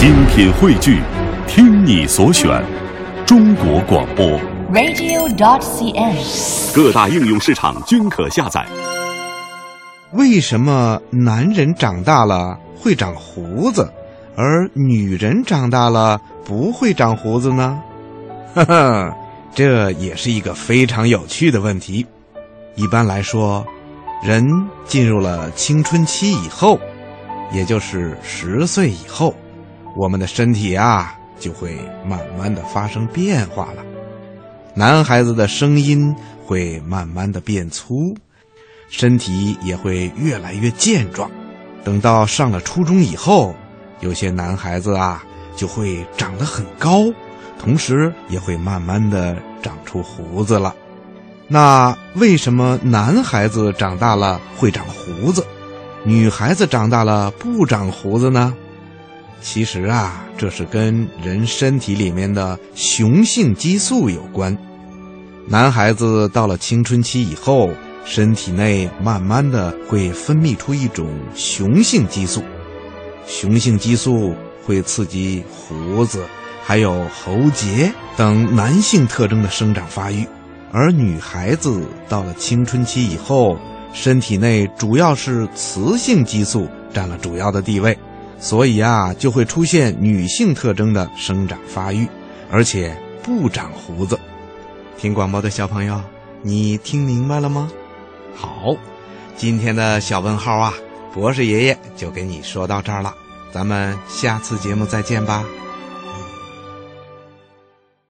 精品汇聚，听你所选，中国广播。radio.dot.cn，。各大应用市场均可下载。为什么男人长大了会长胡子，而女人长大了不会长胡子呢？呵呵，这也是一个非常有趣的问题。一般来说，人进入了青春期以后，也就是十岁以后，我们的身体啊就会慢慢的发生变化了。男孩子的声音会慢慢的变粗。身体也会越来越健壮。等到上了初中以后，有些男孩子啊就会长得很高，同时也会慢慢的长出胡子了。那为什么男孩子长大了会长胡子，女孩子长大了不长胡子呢？其实啊，这是跟人身体里面的雄性激素有关。男孩子到了青春期以后，身体内慢慢的会分泌出一种雄性激素，雄性激素会刺激胡子、还有喉结。等男性特征的生长发育，而女孩子到了青春期以后，身体内主要是雌性激素占了主要的地位，所以啊，就会出现女性特征的生长发育，而且不长胡子。听广播的小朋友，你听明白了吗？好，今天的小问号啊，博士爷爷就给你说到这儿了，咱们下次节目再见吧。